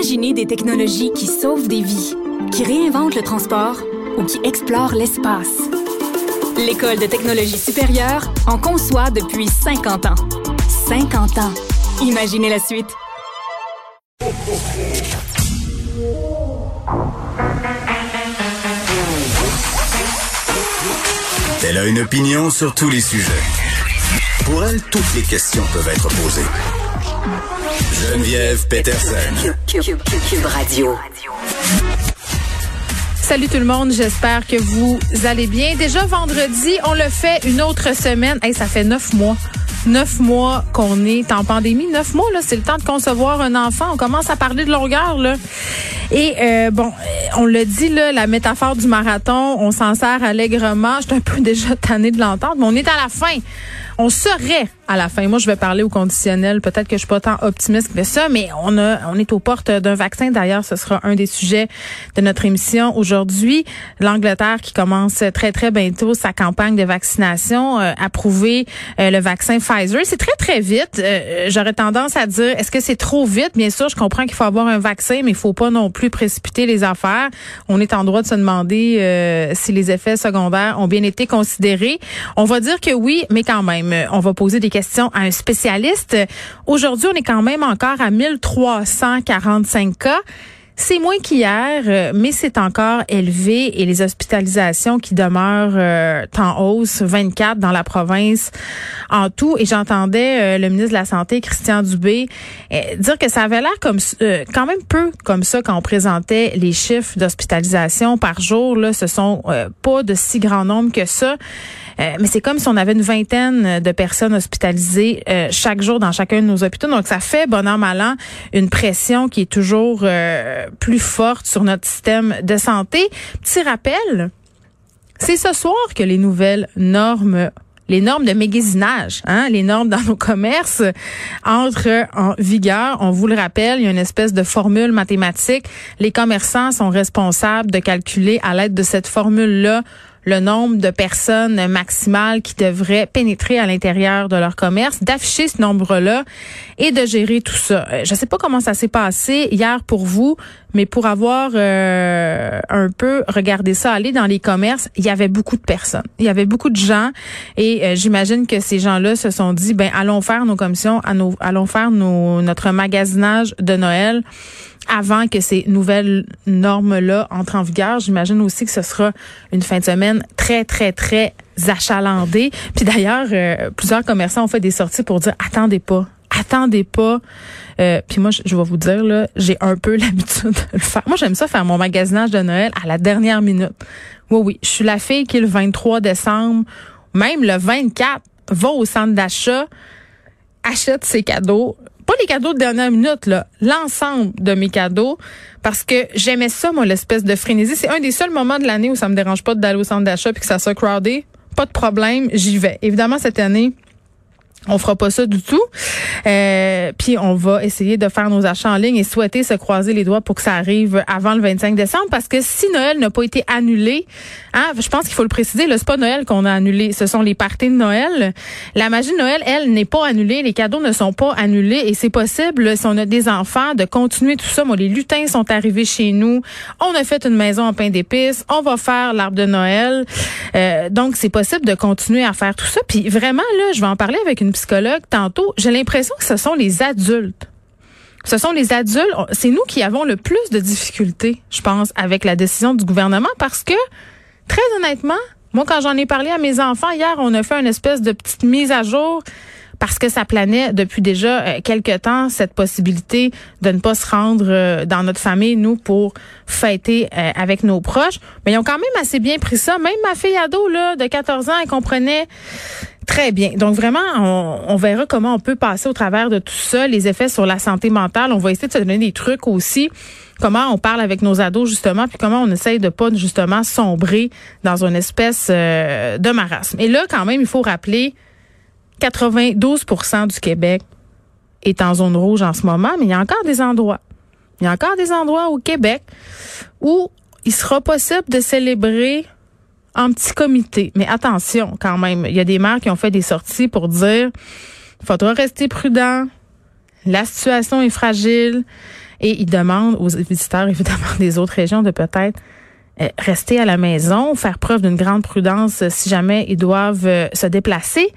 Imaginez des technologies qui sauvent des vies, qui réinventent le transport ou qui explorent l'espace. L'École de technologie supérieure en conçoit depuis 50 ans. 50 ans. Imaginez la suite. Elle a une opinion sur tous les sujets. Pour elle, toutes les questions peuvent être posées. Geneviève Peterson. Cube Radio. Salut tout le monde, j'espère que vous allez bien. Déjà vendredi, on le fait une autre semaine. Hey, ça fait neuf mois. Neuf mois qu'on est en pandémie. Neuf mois, là, c'est le temps de concevoir un enfant. On commence à parler de longueur, là. Et euh, bon, on le dit, là, la métaphore du marathon, on s'en sert allègrement. Je suis un peu déjà tannée de l'entendre, mais on est à la fin. On serait à la fin. Moi, je vais parler au conditionnel. Peut-être que je suis pas tant optimiste que ça, mais on a, on est aux portes d'un vaccin. D'ailleurs, ce sera un des sujets de notre émission aujourd'hui. L'Angleterre qui commence très, très bientôt sa campagne de vaccination, euh, approuver euh, le vaccin Pfizer. C'est très, très vite. Euh, j'aurais tendance à dire, est-ce que c'est trop vite? Bien sûr, je comprends qu'il faut avoir un vaccin, mais il faut pas non plus précipiter les affaires. On est en droit de se demander euh, si les effets secondaires ont bien été considérés. On va dire que oui, mais quand même, on va poser des questions à un spécialiste. Aujourd'hui, on est quand même encore à 1345 cas. C'est moins qu'hier, euh, mais c'est encore élevé et les hospitalisations qui demeurent euh, en hausse, 24 dans la province en tout. Et j'entendais euh, le ministre de la Santé, Christian Dubé, dire que ça avait l'air comme quand même peu comme ça quand on présentait les chiffres d'hospitalisation par jour. Là, ce sont pas de si grand nombre que ça. Euh, mais c'est comme si on avait une vingtaine de personnes hospitalisées euh, chaque jour dans chacun de nos hôpitaux. Donc, ça fait, bon an, mal an, une pression qui est toujours euh, plus forte sur notre système de santé. Petit rappel, c'est ce soir que les nouvelles normes les normes de magasinage, hein, les normes dans nos commerces entrent en vigueur. On vous le rappelle, il y a une espèce de formule mathématique. Les commerçants sont responsables de calculer à l'aide de cette formule-là le nombre de personnes maximales qui devraient pénétrer à l'intérieur de leur commerce, d'afficher ce nombre-là et de gérer tout ça. Euh, je ne sais pas comment ça s'est passé hier pour vous, mais pour avoir euh, un peu regardé ça aller dans les commerces, il y avait beaucoup de personnes. Il y avait beaucoup de gens et euh, j'imagine que ces gens-là se sont dit ben allons faire nos commissions, allons faire notre magasinage de Noël avant que ces nouvelles normes-là entrent en vigueur. J'imagine aussi que ce sera une fin de semaine très, très, très achalandée. Puis d'ailleurs, euh, plusieurs commerçants ont fait des sorties pour dire attendez pas, attendez pas. Euh, puis moi, je, je, vais vous dire là, j'ai un peu l'habitude de le faire. Moi, j'aime ça faire mon magasinage de Noël à la dernière minute. Oui, oui, je suis la fille qui le 23 décembre, même le 24, va au centre d'achat, achète ses cadeaux, pas les cadeaux de dernière minute, là, l'ensemble de mes cadeaux, parce que j'aimais ça, moi, l'espèce de frénésie. C'est un des seuls moments de l'année où ça me dérange pas d'aller au centre d'achat puis que ça soit crowded. Pas de problème, j'y vais. Évidemment, cette année, on fera pas ça du tout. Euh, puis on va essayer de faire nos achats en ligne et souhaiter se croiser les doigts pour que ça arrive avant le 25 décembre parce que si Noël n'a pas été annulé, hein, je pense qu'il faut le préciser, c'est pas Noël qu'on a annulé, ce sont les parties de Noël. La magie de Noël, elle, n'est pas annulée, les cadeaux ne sont pas annulés et c'est possible si on a des enfants de continuer tout ça. Moi, les lutins sont arrivés chez nous, on a fait une maison en pain d'épices, on va faire l'arbre de Noël. Euh, donc c'est possible de continuer à faire tout ça. Puis vraiment là, je vais en parler avec une psychologue tantôt, j'ai l'impression que ce sont les adultes. Ce sont les adultes, c'est nous qui avons le plus de difficultés, je pense, avec la décision du gouvernement parce que, très honnêtement, moi, quand j'en ai parlé à mes enfants hier, on a fait une espèce de petite mise à jour parce que ça planait depuis déjà euh, quelques temps cette possibilité de ne pas se rendre euh, dans notre famille, nous, pour fêter euh, avec nos proches. Mais ils ont quand même assez bien pris ça. Même ma fille ado là, de 14 ans, elle comprenait Très bien. Donc vraiment, on, verra comment on peut passer au travers de tout ça, les effets sur la santé mentale. On va essayer de se donner des trucs aussi comment on parle avec nos ados justement, puis comment on essaye de pas justement sombrer dans une espèce de marasme. Et là, quand même, il faut rappeler 92% du Québec est en zone rouge en ce moment, mais il y a encore des endroits. Il y a encore des endroits au Québec où il sera possible de célébrer en petit comité. Mais attention quand même, il y a des maires qui ont fait des sorties pour dire il faudra rester prudent, la situation est fragile Et il demande aux visiteurs, évidemment, des autres régions de peut-être euh, rester à la maison, faire preuve d'une grande prudence si jamais ils doivent euh, se déplacer.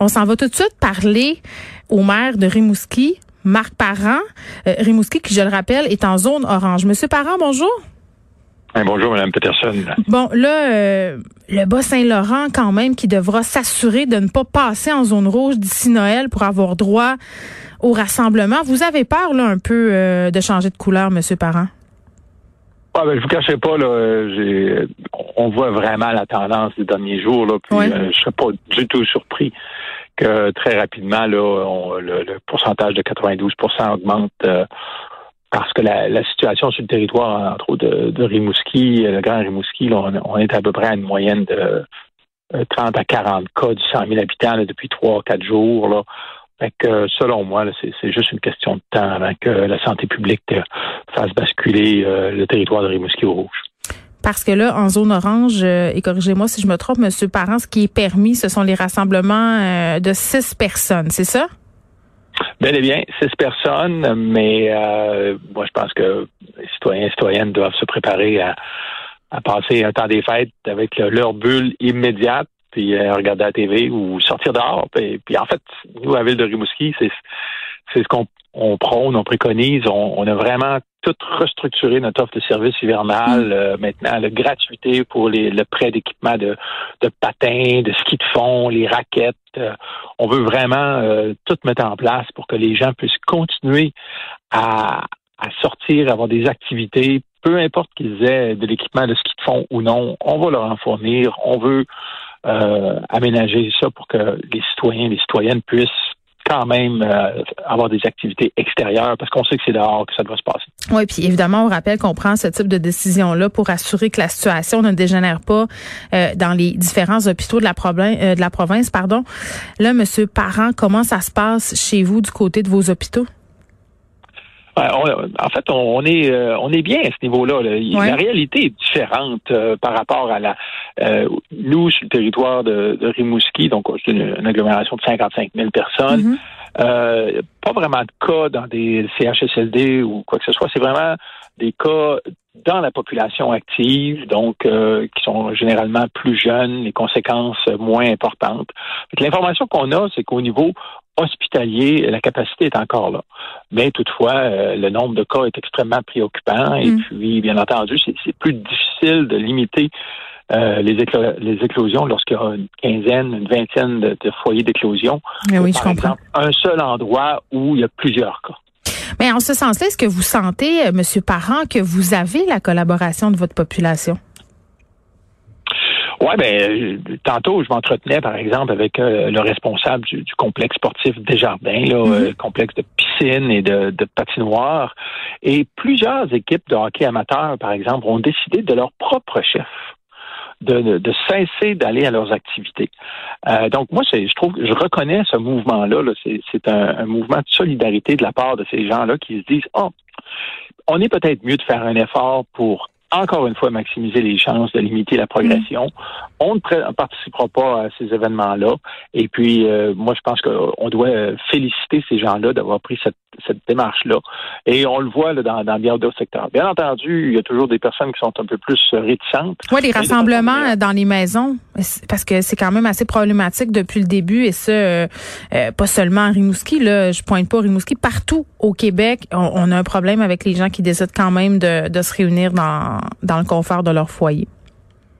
On s'en va tout de suite parler au maire de Rimouski, Marc Parent. Euh, Rimouski, qui, je le rappelle, est en zone orange. Monsieur Parent, bonjour. bonjour, Mme Peterson. Bon, là, le Bas-Saint-Laurent, quand même, qui devra s'assurer de ne pas passer en zone rouge d'ici Noël pour avoir droit au rassemblement. Vous avez peur, là, un peu de changer de couleur, Monsieur Parent? Ah, ben, je vous cacherai pas, là, j'ai, on voit vraiment la tendance des derniers jours, là, puis euh, je serais pas du tout surpris que très rapidement, là, le, pourcentage de 92% augmente euh, parce que la, situation sur le territoire, entre autres de, de Rimouski, le Grand Rimouski, là, on, est à peu près à une moyenne de 30 euh, à 40 cas du 100 000 habitants depuis 3-4 jours. Là. Fait que, selon moi, c'est juste une question de temps avant que la santé publique euh, fasse basculer euh, le territoire de Rimouski au rouge. Parce que là, en zone orange, euh, et corrigez-moi si je me trompe, Monsieur Parent, ce qui est permis, ce sont les rassemblements de six personnes, c'est ça? Bel et bien, six personnes, mais moi je pense que les citoyens et citoyennes doivent se préparer à, passer un temps des fêtes avec leur bulle immédiate puis euh, regarder la TV ou sortir dehors. Puis, en fait, nous, à la ville de Rimouski, c'est c'est ce qu'on on prône, on préconise. On, a vraiment tout restructuré notre offre de services hivernal. Mm. Euh, maintenant, la gratuité pour les, le prêt d'équipement de, de patins, de ski de fond, les raquettes. Euh, on veut vraiment tout mettre en place pour que les gens puissent continuer à, à sortir, avoir des activités, peu importe qu'ils aient de l'équipement de ski de fond ou non, on va leur en fournir. On veut euh, aménager ça pour que les citoyens et les citoyennes puissent quand même euh, avoir des activités extérieures parce qu'on sait que c'est dehors que ça doit se passer. Oui, puis évidemment, on rappelle qu'on prend ce type de décision-là pour assurer que la situation ne dégénère pas euh, dans les différents hôpitaux de la, de la province. Pardon. Là, Monsieur Parent, comment ça se passe chez vous du côté de vos hôpitaux? En fait, on, est euh, on est bien à ce niveau-là. La réalité est différente euh, par rapport à la euh, nous sur le territoire de, Rimouski, donc c'est une, agglomération de 55 000 personnes. Mm-hmm. pas vraiment de cas dans des CHSLD ou quoi que ce soit. C'est vraiment des cas dans la population active, donc qui sont généralement plus jeunes, les conséquences moins importantes. L'information qu'on a, c'est qu'au niveau hospitalier, la capacité est encore là. Mais toutefois, euh, le nombre de cas est extrêmement préoccupant et mm. puis, bien entendu, c'est plus difficile de limiter euh, les, les, éclosions lorsqu'il y a une quinzaine, une vingtaine de, foyers d'éclosion. Oui, je comprends. un seul endroit où il y a plusieurs cas. Mais en ce sens-là, est-ce que vous sentez, euh, Monsieur Parent, que vous avez la collaboration de votre population? Oui, ben tantôt, je m'entretenais, par exemple, avec euh, le responsable du, complexe sportif Desjardins, là, mm complexe de piscine et de, de patinoire. Et plusieurs équipes de hockey amateurs, par exemple, ont décidé de leur propre chef. De, de, cesser d'aller à leurs activités. Euh, donc moi, je trouve, je reconnais ce mouvement-là. -là, c'est un, un, mouvement de solidarité de la part de ces gens-là qui se disent, oh, on est peut-être mieux de faire un effort pour encore une fois maximiser les chances de limiter la progression. On ne participera pas à ces événements-là. Et puis, euh, moi, je pense qu'on doit féliciter ces gens-là d'avoir pris cette, démarche-là. Et on le voit là, dans, dans bien d'autres secteurs. Bien entendu, il y a toujours des personnes qui sont un peu plus réticentes. Oui, les rassemblements dans les maisons, parce que c'est quand même assez problématique depuis le début, et ça, euh, euh, pas seulement à Rimouski, là, je pointe pas Rimouski, partout au Québec, on, a un problème avec les gens qui décident quand même de, de se réunir dans dans le confort de leur foyer.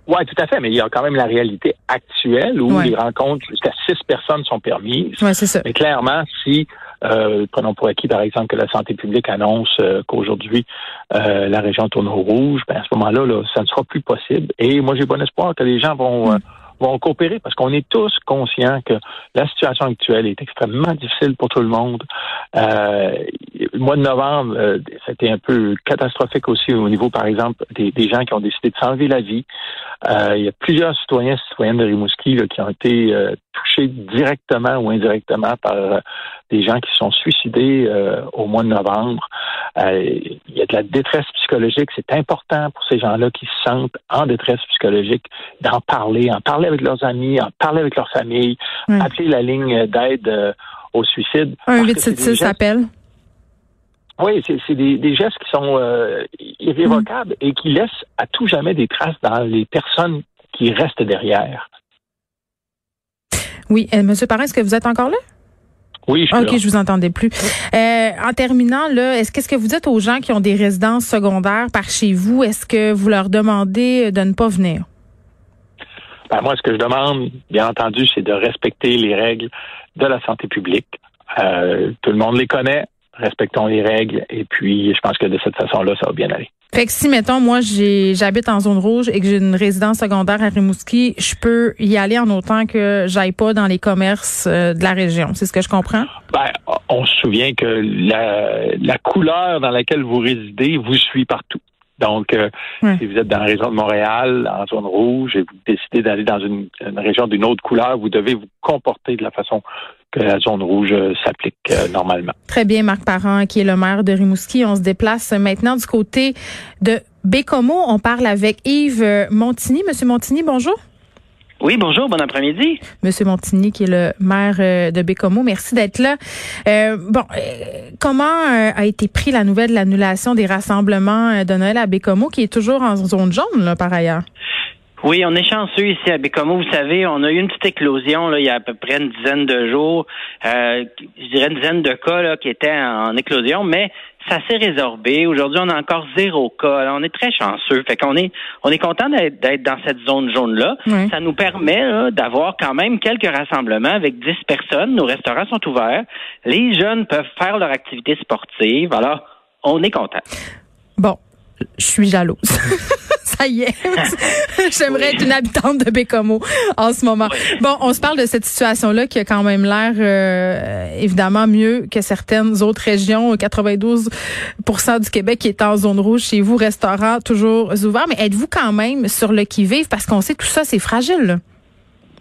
Oui, tout à fait, mais il y a quand même la réalité actuelle où les rencontres jusqu'à six personnes sont permises. Ouais, c'est ça. Mais clairement, si euh, prenons pour acquis, par exemple, que la santé publique annonce euh, qu'aujourd'hui euh, la région tourne au rouge, ben à ce moment-là, là, ça ne sera plus possible. Et moi, j'ai bon espoir que les gens vont mm vont coopérer parce qu'on est tous conscients que la situation actuelle est extrêmement difficile pour tout le monde. Euh, le mois de novembre, euh, c'était un peu catastrophique aussi au niveau, par exemple, des, gens qui ont décidé de s'enlever la vie. Euh, il y a plusieurs citoyens citoyennes de Rimouski qui ont été euh, touchés directement ou indirectement par euh, des gens qui sont suicidés au mois de novembre. il y a de la détresse psychologique. C'est important pour ces gens-là qui se sentent en détresse psychologique d'en parler, en parler avec leurs amis, en parler avec leur famille, appeler la ligne d'aide au suicide. Un 876 appel. Oui, c'est des, gestes qui sont irrévocables et qui laissent à tout jamais des traces dans les personnes qui restent derrière. Oui, Monsieur Parent, est-ce que vous êtes encore là? Oui, je suis OK, je vous entendais plus. Euh, en terminant, là, est-ce qu'est-ce que vous dites aux gens qui ont des résidences secondaires par chez vous? Est-ce que vous leur demandez de ne pas venir? Ben, moi, ce que je demande, bien entendu, c'est de respecter les règles de la santé publique. Euh, tout le monde les connaît. Respectons les règles. Et puis, je pense que de cette façon-là, ça va bien aller. Fait que si, mettons, moi, j'habite en zone rouge et que j'ai une résidence secondaire à Rimouski, je peux y aller en autant que j'aille pas dans les commerces euh, de la région. C'est ce que je comprends? Ben, on se souvient que la, la couleur dans laquelle vous résidez vous suit partout. Donc, euh, si vous êtes dans la région de Montréal, en zone rouge, et vous décidez d'aller dans une, région d'une autre couleur, vous devez vous comporter de la façon que la zone rouge euh, s'applique euh, normalement. Très bien, Marc Parent, qui est le maire de Rimouski. On se déplace maintenant du côté de Bécomo. On parle avec Yves Montigny. Monsieur Montigny, bonjour. Oui, bonjour, bon après-midi. Monsieur Montigny, qui est le maire euh, de Bécomo, merci d'être là. Euh, bon, euh, comment a été pris la nouvelle de l'annulation des rassemblements de Noël à Bécomo, qui est toujours en zone jaune, là, par ailleurs? Oui, on est chanceux ici à Bécomo. Vous savez, on a eu une petite éclosion là, il y a à peu près une dizaine de jours. Euh, je dirais une dizaine de cas là, qui étaient en, éclosion, mais ça s'est résorbé. Aujourd'hui, on a encore zéro cas. on est très chanceux. Fait qu'on est, on est content d'être dans cette zone jaune-là. Ça nous permet d'avoir quand même quelques rassemblements avec 10 personnes. Nos restaurants sont ouverts. Les jeunes peuvent faire leur activité sportive. Alors, on est content. Bon, je suis jalouse. est. J'aimerais être une habitante de Bécomo en ce moment. Bon, on se parle de cette situation-là qui a quand même l'air euh, évidemment mieux que certaines autres régions. 92% du Québec qui est en zone rouge. Chez vous, restaurant toujours ouvert. Mais êtes-vous quand même sur le qui-vive? Parce qu'on sait tout ça, c'est fragile.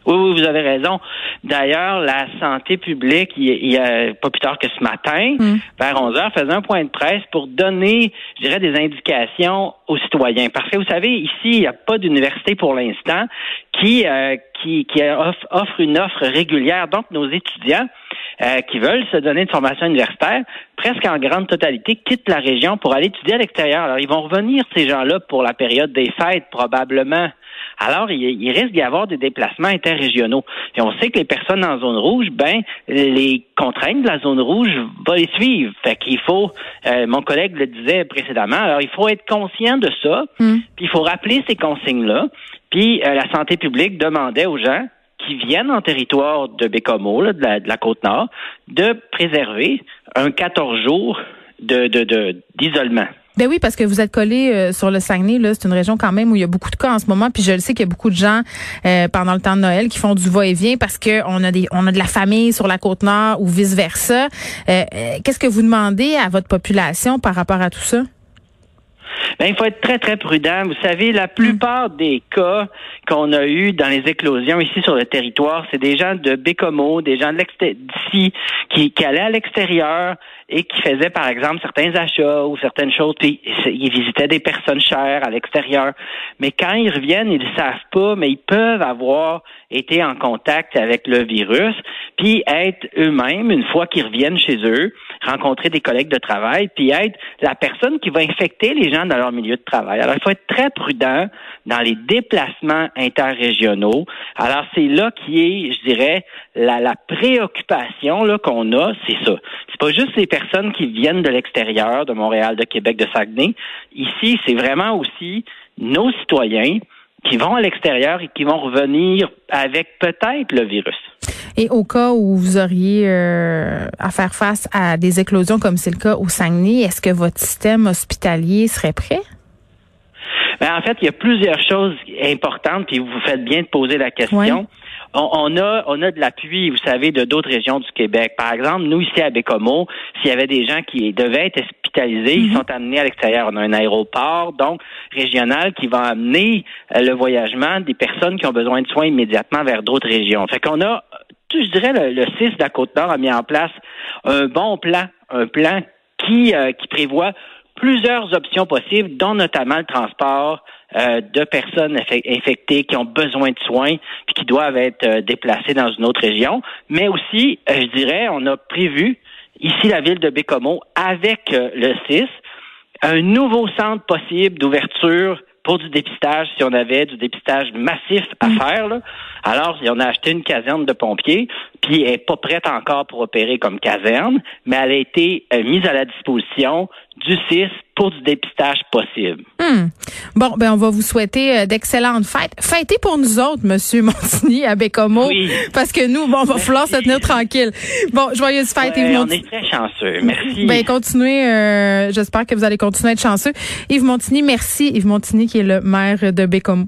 Oui, oui, vous avez raison. D'ailleurs, la santé publique, il y a pas plus tard que ce matin, hmm. vers 11 heures, faisait un point de presse pour donner, je dirais, des indications aux citoyens. Parce que vous savez, ici, il n'y a pas d'université pour l'instant qui, euh, qui, qui offre, une offre régulière. Donc, nos étudiants euh, qui veulent se donner une formation universitaire, presque en grande totalité, quittent la région pour aller étudier à l'extérieur. Alors, ils vont revenir, ces gens-là, pour la période des fêtes, probablement alors il, risque d'y avoir des déplacements interrégionaux. Et on sait que les personnes en zone rouge, ben les contraintes de la zone rouge vont les suivre. Fait qu'il faut, euh, mon collègue le disait précédemment, alors il faut être conscient de ça, hmm. puis il faut rappeler ces consignes-là. Puis euh, la santé publique demandait aux gens qui viennent en territoire de Bécomo, de, la, Côte-Nord, de préserver un 14 jours de d'isolement. Ben oui, parce que vous êtes collé euh, sur le Saguenay, là, c'est une région quand même où il y a beaucoup de cas en ce moment. Puis je le sais qu'il y a beaucoup de gens euh, pendant le temps de Noël qui font du va-et-vient parce que on a des, on a de la famille sur la côte nord ou vice versa. Euh, Qu'est-ce que vous demandez à votre population par rapport à tout ça? Ben, il faut être très, très prudent. Vous savez, la plupart des cas qu'on a eu dans les éclosions ici sur le territoire, c'est des gens de Bécomo, des gens d'ici qui, qui allaient à l'extérieur, et qui faisaient, par exemple, certains achats ou certaines choses, puis ils visitaient des personnes chères à l'extérieur. Mais quand ils reviennent, ils ne savent pas, mais ils peuvent avoir été en contact avec le virus, puis être eux-mêmes, une fois qu'ils reviennent chez eux, rencontrer des collègues de travail, puis être la personne qui va infecter les gens dans leur milieu de travail. Alors, il faut être très prudent dans les déplacements interrégionaux. Alors, c'est là qui est, je dirais, la, la préoccupation là qu'on a, c'est ça. C'est pas juste les personnes qui viennent de l'extérieur, de Montréal, de Québec, de Saguenay. Ici, c'est vraiment aussi nos citoyens qui vont à l'extérieur et qui vont revenir avec peut-être le virus. Et au cas où vous auriez euh, à faire face à des éclosions comme c'est le cas au Saguenay, est-ce que votre système hospitalier serait prêt? Ben, en fait, il y a plusieurs choses importantes, puis vous faites bien de poser la question on, a on a de l'appui, vous savez, de d'autres régions du Québec. Par exemple, nous ici à Bécomo, s'il y avait des gens qui devaient être hospitalisés, ils mhm. sont amenés à l'extérieur. On a un aéroport donc régional qui va amener euh, le voyagement des personnes qui ont besoin de soins immédiatement vers d'autres régions. Fait qu'on a, je dirais, le, le CIS de la Côte-Nord a mis en place un bon plan, un plan qui, euh, qui prévoit plusieurs options possibles, dont notamment le transport euh, de personnes infectées qui ont besoin de soins puis qui doivent être euh, déplacées dans une autre région. Mais aussi, euh, je dirais, on a prévu ici la ville de Bécomo, avec le CIS, un nouveau centre possible d'ouverture pour du dépistage, si on avait du dépistage massif à mm. faire. Là. Alors, on a acheté une caserne de pompiers, puis elle n'est pas prête encore pour opérer comme caserne, mais elle a été euh, mise à la disposition du CIS pour du dépistage possible. Hmm. Bon, ben on va vous souhaiter euh, d'excellentes fêtes. Fêtez pour nous autres, Monsieur Montigny, à Bécomo, oui. parce que nous, bon, on va falloir se tenir tranquille. Bon, joyeuses fêtes, Yves On est très chanceux. Merci. Ben continuez. Euh, j'espère que vous allez continuer à être chanceux. Yves Montigny, merci. Yves Montigny, qui est le maire de Bécomo.